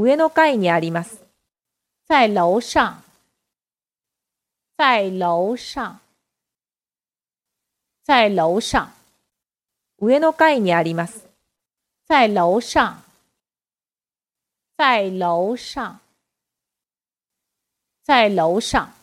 上の階にあります。在楼上，在楼上，在楼上，上の階にあります。在楼上，在楼上，在楼上。